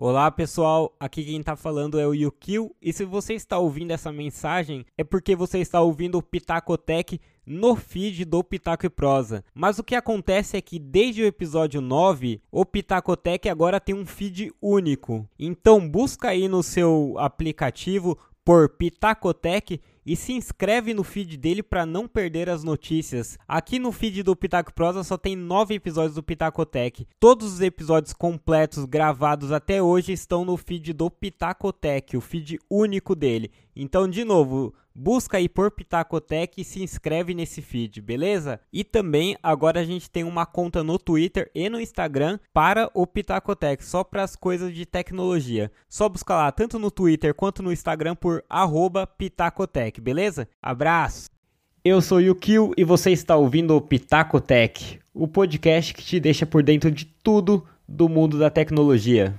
Olá pessoal, aqui quem está falando é o Yukio e se você está ouvindo essa mensagem é porque você está ouvindo o Pitacotec no feed do Pitaco e Prosa. Mas o que acontece é que desde o episódio 9, o Pitacotec agora tem um feed único. Então busca aí no seu aplicativo por Pitacotec e se inscreve no feed dele para não perder as notícias. Aqui no feed do Pitaco Prosa só tem nove episódios do Pitacotec. Todos os episódios completos gravados até hoje estão no feed do Pitacotec, o feed único dele. Então, de novo, busca aí por Pitacotec e se inscreve nesse feed, beleza? E também agora a gente tem uma conta no Twitter e no Instagram para o Pitacotec, só para as coisas de tecnologia. Só busca lá tanto no Twitter quanto no Instagram por Pitacotec, beleza? Abraço! Eu sou o Yukio e você está ouvindo o Pitacotec, o podcast que te deixa por dentro de tudo do mundo da tecnologia.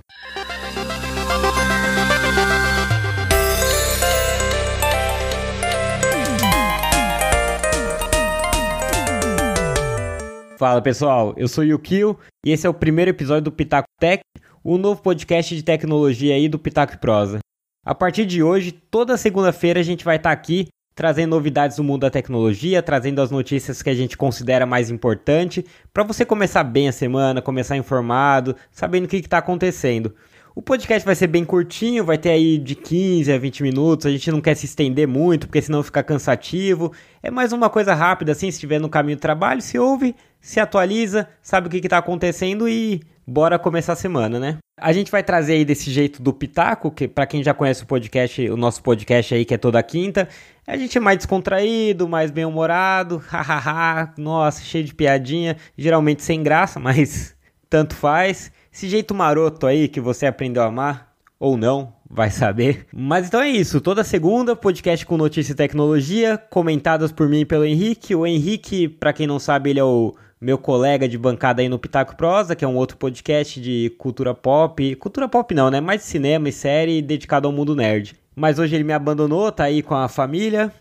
Fala pessoal, eu sou Yukio e esse é o primeiro episódio do Pitaco Tech, o novo podcast de tecnologia aí do Pitaco Prosa. A partir de hoje, toda segunda-feira a gente vai estar tá aqui trazendo novidades do mundo da tecnologia, trazendo as notícias que a gente considera mais importante, para você começar bem a semana, começar informado, sabendo o que está acontecendo. O podcast vai ser bem curtinho, vai ter aí de 15 a 20 minutos. A gente não quer se estender muito, porque senão fica cansativo. É mais uma coisa rápida, assim, se estiver no caminho do trabalho, se ouve, se atualiza, sabe o que está acontecendo e bora começar a semana, né? A gente vai trazer aí desse jeito do Pitaco, que para quem já conhece o podcast, o nosso podcast aí que é toda quinta, a gente é mais descontraído, mais bem-humorado, hahaha, nossa, cheio de piadinha, geralmente sem graça, mas tanto faz. Esse jeito maroto aí que você aprendeu a amar, ou não, vai saber. Mas então é isso, toda segunda, podcast com notícia e tecnologia, comentadas por mim e pelo Henrique. O Henrique, para quem não sabe, ele é o meu colega de bancada aí no Pitaco Prosa, que é um outro podcast de cultura pop. Cultura pop não, né? Mais de cinema e série dedicado ao mundo nerd. Mas hoje ele me abandonou, tá aí com a família,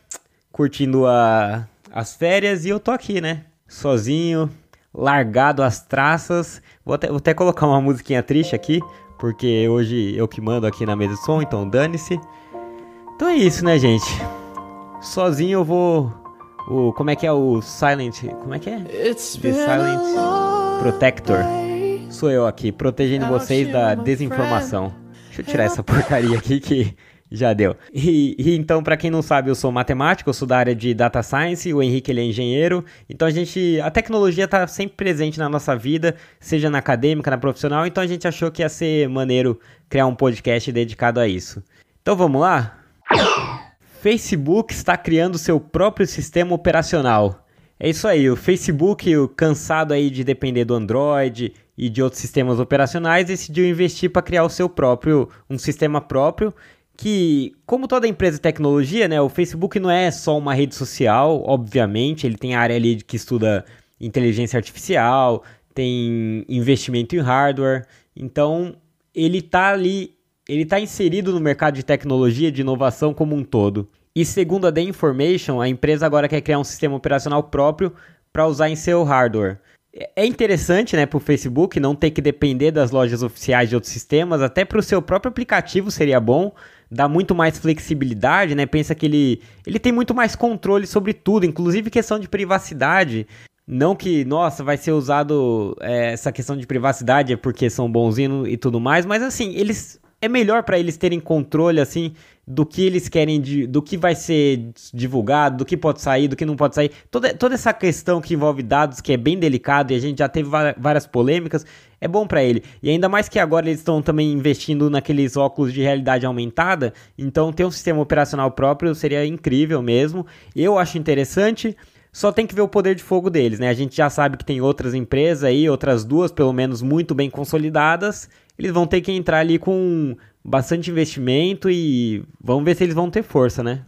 curtindo a, as férias, e eu tô aqui, né? Sozinho, largado as traças. Vou até, vou até colocar uma musiquinha triste aqui, porque hoje eu que mando aqui na mesa de som, então dane-se. Então é isso, né, gente? Sozinho eu vou. O, como é que é o Silent. Como é que é? The Silent Protector. Sou eu aqui, protegendo vocês da desinformação. Deixa eu tirar essa porcaria aqui que já deu. E, e então, para quem não sabe, eu sou matemático, eu sou da área de data science, o Henrique ele é engenheiro. Então a gente, a tecnologia está sempre presente na nossa vida, seja na acadêmica, na profissional. Então a gente achou que ia ser maneiro criar um podcast dedicado a isso. Então vamos lá? Facebook está criando seu próprio sistema operacional. É isso aí, o Facebook, cansado aí de depender do Android e de outros sistemas operacionais, decidiu investir para criar o seu próprio, um sistema próprio que, como toda empresa de tecnologia, né, o Facebook não é só uma rede social, obviamente, ele tem a área ali que estuda inteligência artificial, tem investimento em hardware, então ele está ali, ele está inserido no mercado de tecnologia, de inovação como um todo. E segundo a The Information, a empresa agora quer criar um sistema operacional próprio para usar em seu hardware. É interessante, né, para o Facebook não ter que depender das lojas oficiais de outros sistemas, até para o seu próprio aplicativo seria bom, dá muito mais flexibilidade, né? Pensa que ele, ele tem muito mais controle sobre tudo, inclusive questão de privacidade. Não que, nossa, vai ser usado é, essa questão de privacidade é porque são bonzinhos e tudo mais, mas assim, eles é melhor para eles terem controle assim do que eles querem, de, do que vai ser divulgado, do que pode sair, do que não pode sair. Toda, toda essa questão que envolve dados, que é bem delicado e a gente já teve várias polêmicas, é bom para ele. E ainda mais que agora eles estão também investindo naqueles óculos de realidade aumentada, então ter um sistema operacional próprio seria incrível mesmo. Eu acho interessante. Só tem que ver o poder de fogo deles, né? A gente já sabe que tem outras empresas aí, outras duas pelo menos muito bem consolidadas. Eles vão ter que entrar ali com bastante investimento e vamos ver se eles vão ter força, né?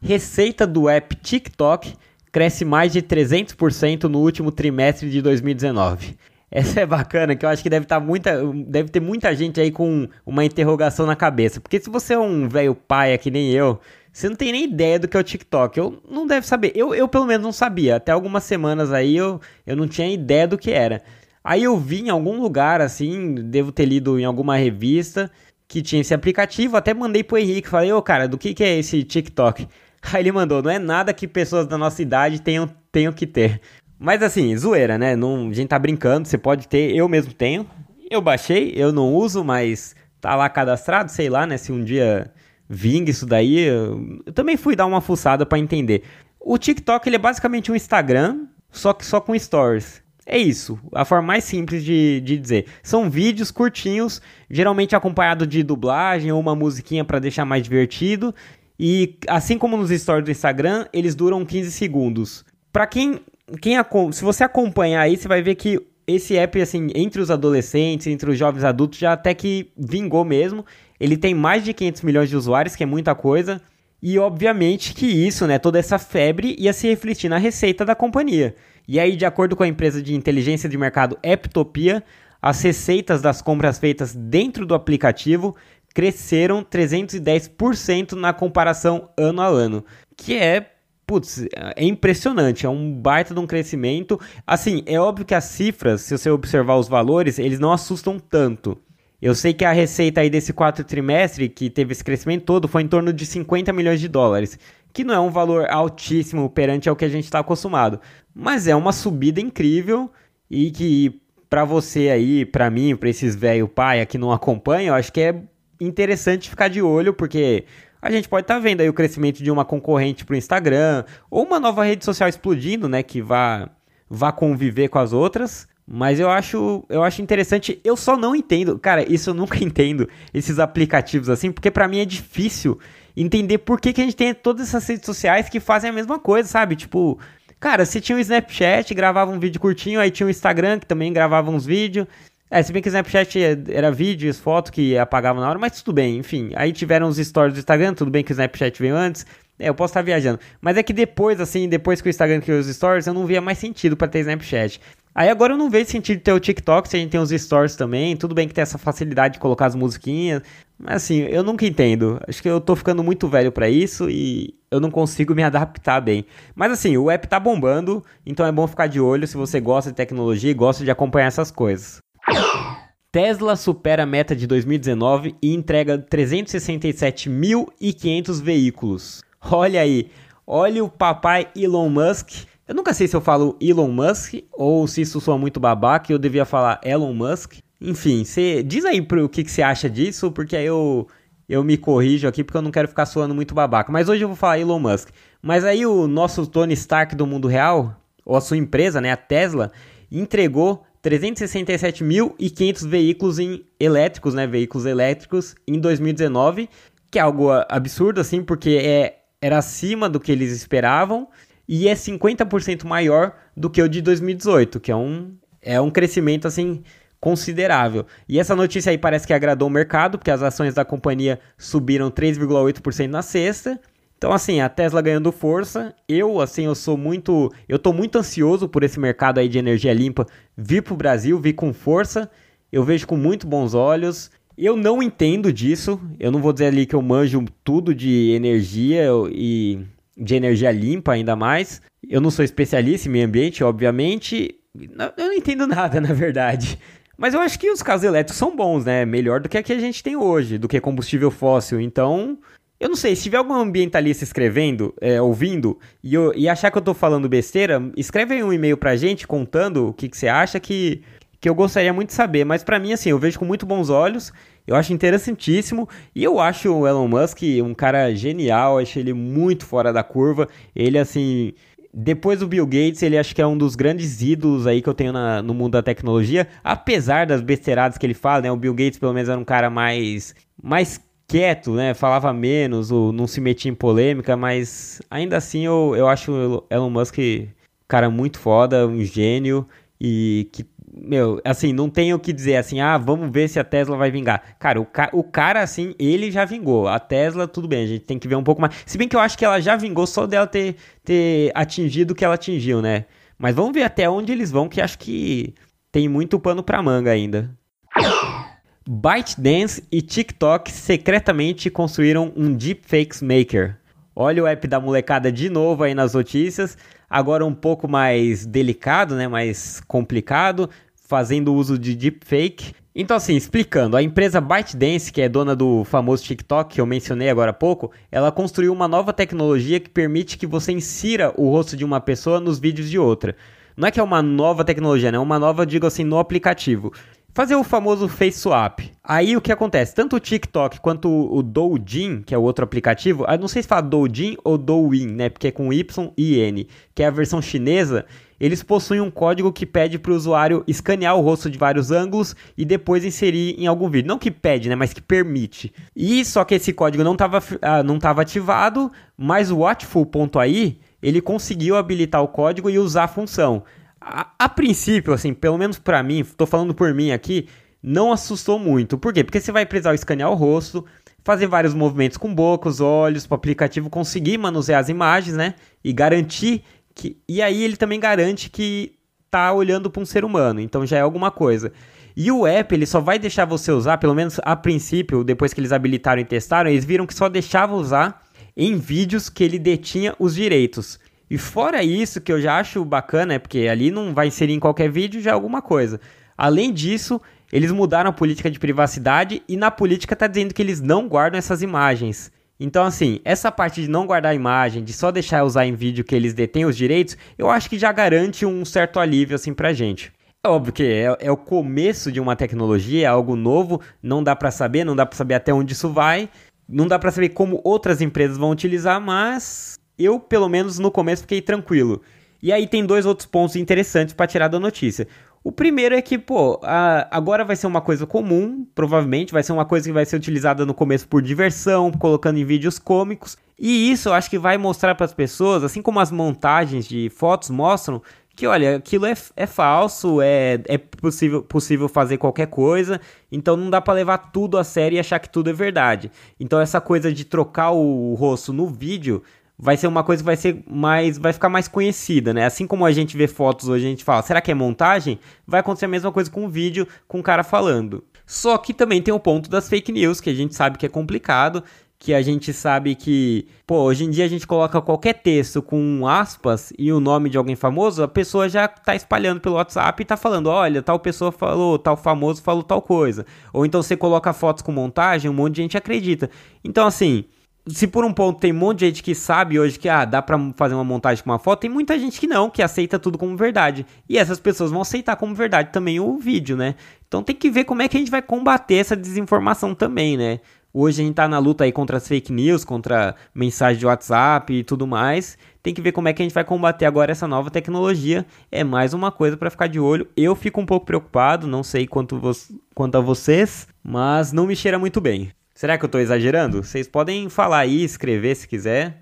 Receita do app TikTok cresce mais de 300% no último trimestre de 2019. Essa é bacana, que eu acho que deve, tá muita, deve ter muita gente aí com uma interrogação na cabeça. Porque se você é um velho pai que nem eu, você não tem nem ideia do que é o TikTok. Eu não deve saber. Eu, eu pelo menos não sabia. Até algumas semanas aí eu, eu não tinha ideia do que era. Aí eu vi em algum lugar, assim, devo ter lido em alguma revista, que tinha esse aplicativo, até mandei pro Henrique, falei, ô cara, do que, que é esse TikTok? Aí ele mandou, não é nada que pessoas da nossa idade tenham, tenham que ter. Mas assim, zoeira, né? Não, a gente tá brincando, você pode ter, eu mesmo tenho. Eu baixei, eu não uso, mas tá lá cadastrado, sei lá, né? Se um dia vinga isso daí, eu, eu também fui dar uma fuçada para entender. O TikTok ele é basicamente um Instagram, só que só com stories. É isso, a forma mais simples de, de dizer. São vídeos curtinhos, geralmente acompanhado de dublagem ou uma musiquinha para deixar mais divertido. E assim como nos stories do Instagram, eles duram 15 segundos. Para quem, quem se você acompanhar aí, você vai ver que esse app assim, entre os adolescentes, entre os jovens adultos já até que vingou mesmo. Ele tem mais de 500 milhões de usuários, que é muita coisa. E obviamente que isso, né, toda essa febre ia se refletir na receita da companhia. E aí, de acordo com a empresa de inteligência de mercado Eptopia, as receitas das compras feitas dentro do aplicativo cresceram 310% na comparação ano a ano, que é putz, é impressionante, é um baita de um crescimento. Assim, é óbvio que as cifras, se você observar os valores, eles não assustam tanto. Eu sei que a receita aí desse quarto trimestre, que teve esse crescimento todo, foi em torno de 50 milhões de dólares, que não é um valor altíssimo perante ao que a gente está acostumado. Mas é uma subida incrível e que para você aí, para mim, para esses velho pai que não acompanham, eu acho que é interessante ficar de olho, porque a gente pode estar tá vendo aí o crescimento de uma concorrente para o Instagram, ou uma nova rede social explodindo, né, que vá, vá conviver com as outras. Mas eu acho, eu acho interessante. Eu só não entendo, cara, isso eu nunca entendo, esses aplicativos assim, porque para mim é difícil entender por que, que a gente tem todas essas redes sociais que fazem a mesma coisa, sabe? Tipo, Cara, se tinha o Snapchat, gravava um vídeo curtinho, aí tinha o Instagram, que também gravava uns vídeos. É, se bem que o Snapchat era vídeos, foto que apagava na hora, mas tudo bem, enfim. Aí tiveram os stories do Instagram, tudo bem que o Snapchat veio antes. É, eu posso estar viajando. Mas é que depois, assim, depois que o Instagram criou os stories, eu não via mais sentido para ter Snapchat. Aí agora eu não vejo sentido ter o TikTok, se a gente tem os stories também. Tudo bem que tem essa facilidade de colocar as musiquinhas. Mas assim, eu nunca entendo. Acho que eu tô ficando muito velho para isso e eu não consigo me adaptar bem. Mas assim, o app tá bombando, então é bom ficar de olho se você gosta de tecnologia e gosta de acompanhar essas coisas. Tesla supera a meta de 2019 e entrega 367.500 veículos. Olha aí, olha o papai Elon Musk eu nunca sei se eu falo Elon Musk ou se isso soa muito babaca eu devia falar Elon Musk. Enfim, você diz aí pro que, que você acha disso, porque aí eu, eu me corrijo aqui porque eu não quero ficar soando muito babaca. Mas hoje eu vou falar Elon Musk. Mas aí o nosso Tony Stark do mundo real, ou a sua empresa, né, a Tesla, entregou 367.500 veículos em elétricos, né, veículos elétricos em 2019, que é algo absurdo assim, porque é, era acima do que eles esperavam e é 50% maior do que o de 2018, que é um, é um crescimento assim considerável. E essa notícia aí parece que agradou o mercado, porque as ações da companhia subiram 3,8% na sexta. Então assim, a Tesla ganhando força. Eu assim, eu sou muito, eu tô muito ansioso por esse mercado aí de energia limpa vir pro Brasil, vir com força. Eu vejo com muito bons olhos. Eu não entendo disso. Eu não vou dizer ali que eu manjo tudo de energia e de energia limpa ainda mais. Eu não sou especialista em meio ambiente, obviamente. Eu não entendo nada, na verdade. Mas eu acho que os carros elétricos são bons, né? Melhor do que a que a gente tem hoje, do que combustível fóssil. Então, eu não sei, se tiver algum ambientalista escrevendo, é, ouvindo, e, eu, e, achar que eu tô falando besteira, escreve aí um e-mail pra gente contando o que, que você acha que, que eu gostaria muito de saber. Mas para mim, assim, eu vejo com muito bons olhos. Eu acho interessantíssimo e eu acho o Elon Musk um cara genial, acho ele muito fora da curva. Ele, assim, depois do Bill Gates, ele acho que é um dos grandes ídolos aí que eu tenho na, no mundo da tecnologia, apesar das besteiradas que ele fala, né? O Bill Gates, pelo menos, era um cara mais, mais quieto, né? Falava menos, ou não se metia em polêmica, mas ainda assim eu, eu acho o Elon Musk cara muito foda, um gênio e que meu, assim, não tenho o que dizer assim, ah, vamos ver se a Tesla vai vingar. Cara, o, ca o cara, assim, ele já vingou. A Tesla, tudo bem, a gente tem que ver um pouco mais. Se bem que eu acho que ela já vingou só dela ter, ter atingido o que ela atingiu, né? Mas vamos ver até onde eles vão, que acho que tem muito pano pra manga ainda. ByteDance e TikTok secretamente construíram um Deepfakes Maker. Olha o app da molecada de novo aí nas notícias agora um pouco mais delicado, né, mais complicado. fazendo uso de deepfake. Então, assim, explicando, a empresa ByteDance, que é dona do famoso TikTok que eu mencionei agora há pouco, ela construiu uma nova tecnologia que permite que você insira o rosto de uma pessoa nos vídeos de outra. Não é que é uma nova tecnologia, né? É uma nova, digo assim, no aplicativo fazer o famoso face swap. Aí o que acontece? Tanto o TikTok quanto o Douyin, que é o outro aplicativo, eu não sei se fala Douyin ou Douyin, né? Porque é com Y e N, que é a versão chinesa. Eles possuem um código que pede para o usuário escanear o rosto de vários ângulos e depois inserir em algum vídeo. Não que pede, né? Mas que permite. E só que esse código não estava ah, não ativado, mas o Watchful.ai ele conseguiu habilitar o código e usar a função. A, princípio, assim, pelo menos para mim, tô falando por mim aqui, não assustou muito. Por quê? Porque você vai precisar escanear o rosto, fazer vários movimentos com boca, os olhos, para o aplicativo conseguir manusear as imagens, né? E garantir que. E aí ele também garante que tá olhando para um ser humano, então já é alguma coisa. E o app, ele só vai deixar você usar, pelo menos a princípio, depois que eles habilitaram e testaram, eles viram que só deixava usar em vídeos que ele detinha os direitos. E fora isso, que eu já acho bacana, é porque ali não vai inserir em qualquer vídeo já é alguma coisa. Além disso, eles mudaram a política de privacidade e na política tá dizendo que eles não guardam essas imagens. Então, assim, essa parte de não guardar a imagem, de só deixar usar em vídeo que eles detêm os direitos, eu acho que já garante um certo alívio, assim, pra gente. É óbvio que é, é o começo de uma tecnologia, é algo novo, não dá para saber, não dá para saber até onde isso vai, não dá para saber como outras empresas vão utilizar, mas eu, pelo menos no começo, fiquei tranquilo. E aí tem dois outros pontos interessantes para tirar da notícia. O primeiro é que, pô, a, agora vai ser uma coisa comum, provavelmente, vai ser uma coisa que vai ser utilizada no começo por diversão, colocando em vídeos cômicos. E isso eu acho que vai mostrar para as pessoas, assim como as montagens de fotos mostram, que olha, aquilo é, é falso, é, é possível, possível fazer qualquer coisa, então não dá para levar tudo a sério e achar que tudo é verdade. Então essa coisa de trocar o rosto no vídeo vai ser uma coisa que vai ser mais vai ficar mais conhecida, né? Assim como a gente vê fotos hoje, a gente fala, será que é montagem? Vai acontecer a mesma coisa com o vídeo, com o cara falando. Só que também tem o ponto das fake news, que a gente sabe que é complicado, que a gente sabe que, pô, hoje em dia a gente coloca qualquer texto com aspas e o nome de alguém famoso, a pessoa já tá espalhando pelo WhatsApp e tá falando, olha, tal pessoa falou, tal famoso falou tal coisa. Ou então você coloca fotos com montagem, um monte de gente acredita. Então, assim, se por um ponto tem um monte de gente que sabe hoje que ah, dá para fazer uma montagem com uma foto, tem muita gente que não, que aceita tudo como verdade. E essas pessoas vão aceitar como verdade também o vídeo, né? Então tem que ver como é que a gente vai combater essa desinformação também, né? Hoje a gente tá na luta aí contra as fake news, contra mensagem de WhatsApp e tudo mais. Tem que ver como é que a gente vai combater agora essa nova tecnologia. É mais uma coisa para ficar de olho. Eu fico um pouco preocupado, não sei quanto, vo quanto a vocês, mas não me cheira muito bem. Será que eu estou exagerando? Vocês podem falar aí, escrever se quiser.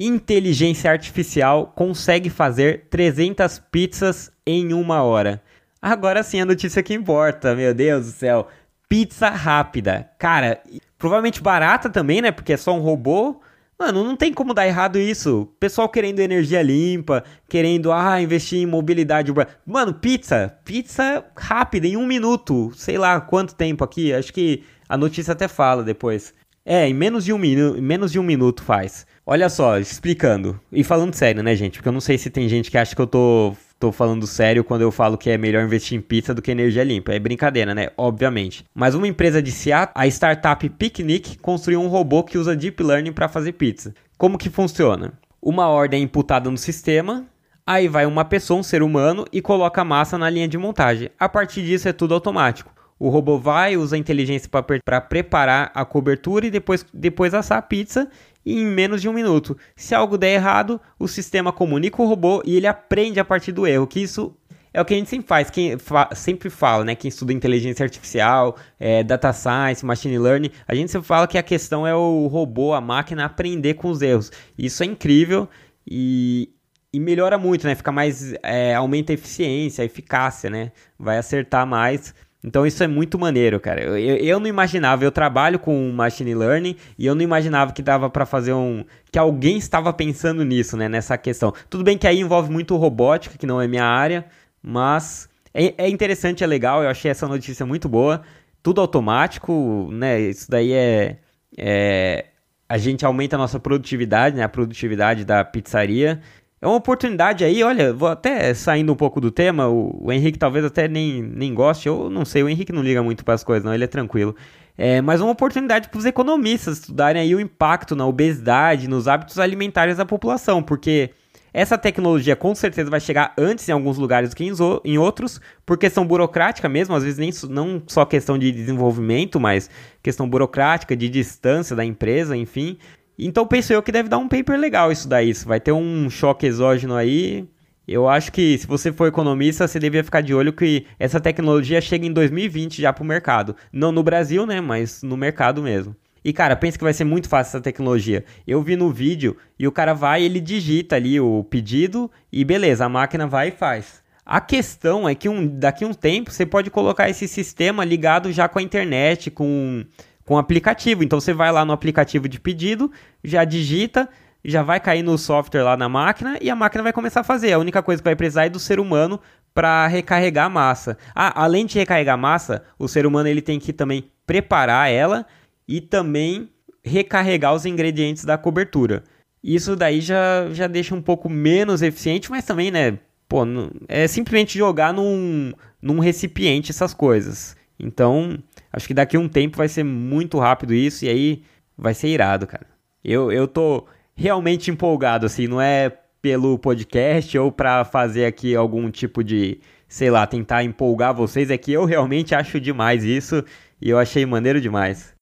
Inteligência artificial consegue fazer 300 pizzas em uma hora. Agora sim a notícia que importa, meu Deus do céu. Pizza rápida. Cara, provavelmente barata também, né? Porque é só um robô. Mano, não tem como dar errado isso. Pessoal querendo energia limpa, querendo, ah, investir em mobilidade urbana. Mano, pizza. Pizza rápida, em um minuto. Sei lá quanto tempo aqui. Acho que a notícia até fala depois. É, em menos de um, menos de um minuto faz. Olha só, explicando. E falando sério, né, gente? Porque eu não sei se tem gente que acha que eu tô, tô falando sério quando eu falo que é melhor investir em pizza do que energia limpa. É brincadeira, né? Obviamente. Mas uma empresa de Seattle, a startup Picnic, construiu um robô que usa Deep Learning para fazer pizza. Como que funciona? Uma ordem é imputada no sistema, aí vai uma pessoa, um ser humano, e coloca a massa na linha de montagem. A partir disso é tudo automático. O robô vai, usa a inteligência para preparar a cobertura e depois, depois assar a pizza em menos de um minuto. Se algo der errado, o sistema comunica o robô e ele aprende a partir do erro, que isso é o que a gente sempre faz, quem fa sempre fala, né? Quem estuda inteligência artificial, é, data science, machine learning, a gente sempre fala que a questão é o robô, a máquina aprender com os erros. Isso é incrível e, e melhora muito, né? Fica mais, é, aumenta a eficiência, a eficácia, né? Vai acertar mais. Então isso é muito maneiro, cara. Eu, eu não imaginava, eu trabalho com machine learning e eu não imaginava que dava para fazer um que alguém estava pensando nisso, né, nessa questão. Tudo bem que aí envolve muito robótica, que não é minha área, mas é, é interessante, é legal. Eu achei essa notícia muito boa. Tudo automático, né? Isso daí é, é a gente aumenta a nossa produtividade, né, a produtividade da pizzaria. É uma oportunidade aí, olha, vou até saindo um pouco do tema, o, o Henrique talvez até nem, nem goste, eu não sei, o Henrique não liga muito para as coisas, não, ele é tranquilo. É, mas uma oportunidade para os economistas estudarem aí o impacto na obesidade, nos hábitos alimentares da população, porque essa tecnologia com certeza vai chegar antes em alguns lugares do que em outros, por questão burocrática mesmo, às vezes nem não só questão de desenvolvimento, mas questão burocrática, de distância da empresa, enfim. Então penso eu que deve dar um paper legal isso daí. Isso vai ter um choque exógeno aí. Eu acho que se você for economista, você devia ficar de olho que essa tecnologia chega em 2020 já para o mercado. Não no Brasil, né? Mas no mercado mesmo. E cara, pensa que vai ser muito fácil essa tecnologia. Eu vi no vídeo e o cara vai, ele digita ali o pedido e beleza, a máquina vai e faz. A questão é que um, daqui a um tempo você pode colocar esse sistema ligado já com a internet, com com aplicativo. Então você vai lá no aplicativo de pedido, já digita, já vai cair no software lá na máquina e a máquina vai começar a fazer. A única coisa que vai precisar é do ser humano para recarregar a massa. Ah, além de recarregar a massa, o ser humano ele tem que também preparar ela e também recarregar os ingredientes da cobertura. Isso daí já, já deixa um pouco menos eficiente, mas também, né? Pô, é simplesmente jogar num, num recipiente essas coisas. Então, Acho que daqui a um tempo vai ser muito rápido isso e aí vai ser irado, cara. Eu, eu tô realmente empolgado, assim, não é pelo podcast ou para fazer aqui algum tipo de, sei lá, tentar empolgar vocês, é que eu realmente acho demais isso e eu achei maneiro demais.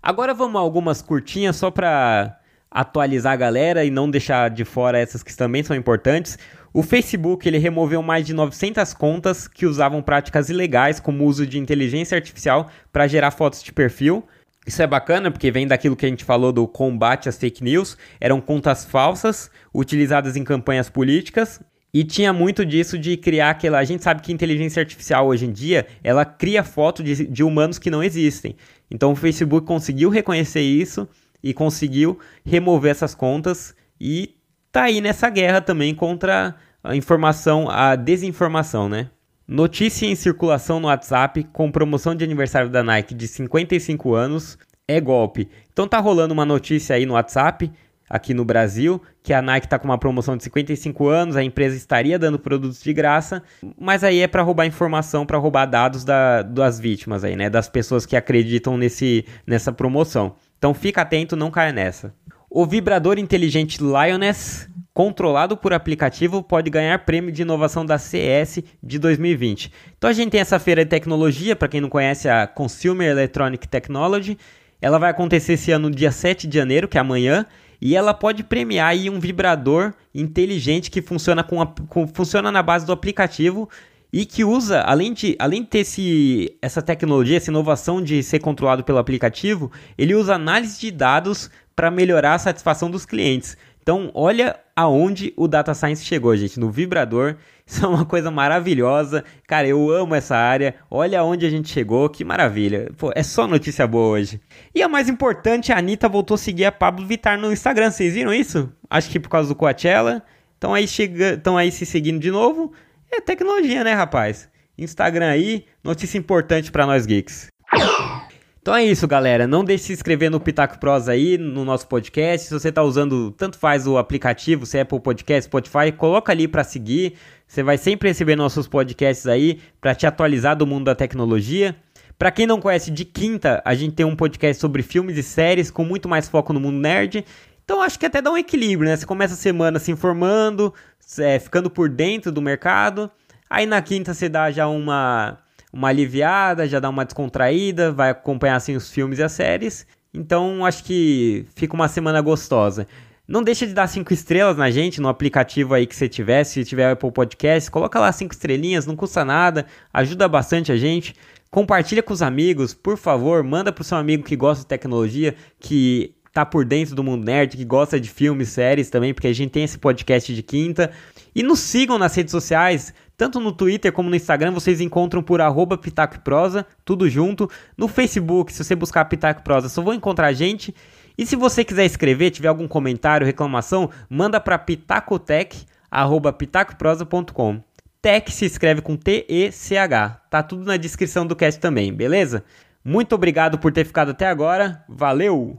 Agora vamos a algumas curtinhas só pra atualizar a galera e não deixar de fora essas que também são importantes. O Facebook ele removeu mais de 900 contas que usavam práticas ilegais, como o uso de inteligência artificial para gerar fotos de perfil. Isso é bacana porque vem daquilo que a gente falou do combate às fake news. Eram contas falsas utilizadas em campanhas políticas e tinha muito disso de criar aquela. A gente sabe que inteligência artificial hoje em dia ela cria foto de, de humanos que não existem. Então o Facebook conseguiu reconhecer isso e conseguiu remover essas contas e tá aí nessa guerra também contra a informação, a desinformação, né? Notícia em circulação no WhatsApp com promoção de aniversário da Nike de 55 anos é golpe. Então tá rolando uma notícia aí no WhatsApp aqui no Brasil, que a Nike está com uma promoção de 55 anos, a empresa estaria dando produtos de graça, mas aí é para roubar informação, para roubar dados da, das vítimas aí, né, das pessoas que acreditam nesse, nessa promoção. Então fica atento, não caia nessa. O vibrador inteligente Lioness controlado por aplicativo pode ganhar prêmio de inovação da CS de 2020. Então a gente tem essa feira de tecnologia, para quem não conhece a Consumer Electronic Technology, ela vai acontecer esse ano dia 7 de janeiro, que é amanhã, e ela pode premiar aí um vibrador inteligente que funciona, com, a, com funciona na base do aplicativo e que usa, além de, além de ter esse, essa tecnologia, essa inovação de ser controlado pelo aplicativo, ele usa análise de dados para melhorar a satisfação dos clientes. Então, olha aonde o Data Science chegou, gente, no vibrador. Isso é uma coisa maravilhosa. Cara, eu amo essa área. Olha aonde a gente chegou, que maravilha. Pô, é só notícia boa hoje. E a mais importante, a Anitta voltou a seguir a Pablo Vittar no Instagram. Vocês viram isso? Acho que por causa do Coachella. Estão aí, chega... aí se seguindo de novo. É tecnologia, né, rapaz? Instagram aí, notícia importante para nós geeks. Então é isso, galera. Não deixe de se inscrever no Pitaco Pros aí, no nosso podcast. Se você está usando, tanto faz o aplicativo, se é Apple Podcast, Spotify, coloca ali para seguir. Você vai sempre receber nossos podcasts aí para te atualizar do mundo da tecnologia. Para quem não conhece, de quinta a gente tem um podcast sobre filmes e séries com muito mais foco no mundo nerd. Então acho que até dá um equilíbrio, né? Você começa a semana se informando, é, ficando por dentro do mercado. Aí na quinta você dá já uma uma aliviada, já dá uma descontraída, vai acompanhar assim os filmes e as séries. Então acho que fica uma semana gostosa. Não deixa de dar cinco estrelas na gente no aplicativo aí que você tiver, se tiver Apple Podcast, coloca lá cinco estrelinhas, não custa nada, ajuda bastante a gente. Compartilha com os amigos, por favor, manda pro seu amigo que gosta de tecnologia, que tá por dentro do mundo nerd, que gosta de filmes, séries também, porque a gente tem esse podcast de quinta. E nos sigam nas redes sociais, tanto no Twitter como no Instagram vocês encontram por arroba Pitaco Prosa, tudo junto. No Facebook, se você buscar Pitaco Prosa, só vou encontrar a gente. E se você quiser escrever, tiver algum comentário, reclamação, manda para pitacotech@pitacoprosa.com. Tech se escreve com T-E-C-H. Tá tudo na descrição do cast também, beleza? Muito obrigado por ter ficado até agora. Valeu!